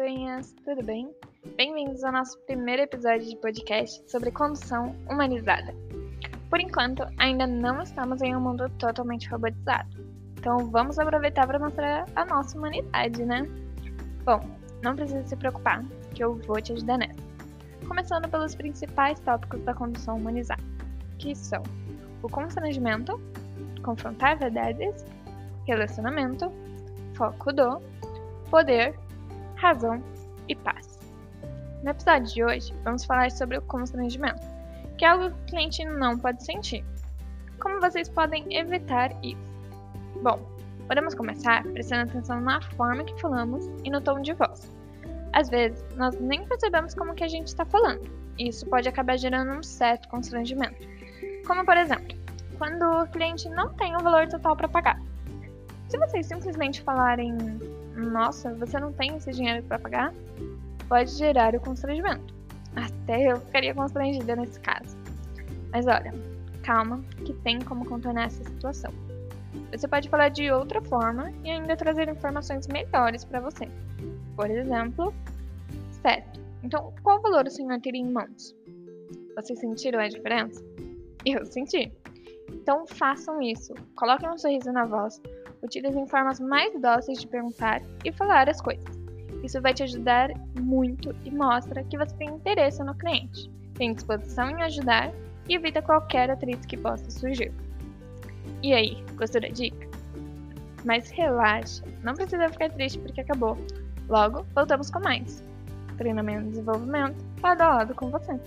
pessoinhas, tudo bem? Bem-vindos ao nosso primeiro episódio de podcast sobre condução humanizada. Por enquanto, ainda não estamos em um mundo totalmente robotizado, então vamos aproveitar para mostrar a nossa humanidade, né? Bom, não precisa se preocupar, que eu vou te ajudar nessa. Começando pelos principais tópicos da condução humanizada, que são o constrangimento, confrontar verdades, relacionamento, foco do, poder, razão e paz. No episódio de hoje, vamos falar sobre o constrangimento, que é algo que o cliente não pode sentir. Como vocês podem evitar isso? Bom, podemos começar prestando atenção na forma que falamos e no tom de voz. Às vezes, nós nem percebemos como que a gente está falando, e isso pode acabar gerando um certo constrangimento. Como, por exemplo, quando o cliente não tem o valor total para pagar. Se vocês simplesmente falarem, nossa, você não tem esse dinheiro para pagar, pode gerar o constrangimento. Até eu ficaria constrangida nesse caso. Mas olha, calma, que tem como contornar essa situação. Você pode falar de outra forma e ainda trazer informações melhores para você. Por exemplo, certo. Então, qual valor o senhor teria em mãos? Vocês sentiram a diferença? Eu senti. Então façam isso. Coloquem um sorriso na voz, utilizem formas mais dóceis de perguntar e falar as coisas. Isso vai te ajudar muito e mostra que você tem interesse no cliente, tem disposição em ajudar e evita qualquer atrito que possa surgir. E aí, gostou da dica? Mas relaxa, não precisa ficar triste porque acabou. Logo, voltamos com mais. Treinamento e desenvolvimento lado a lado com você.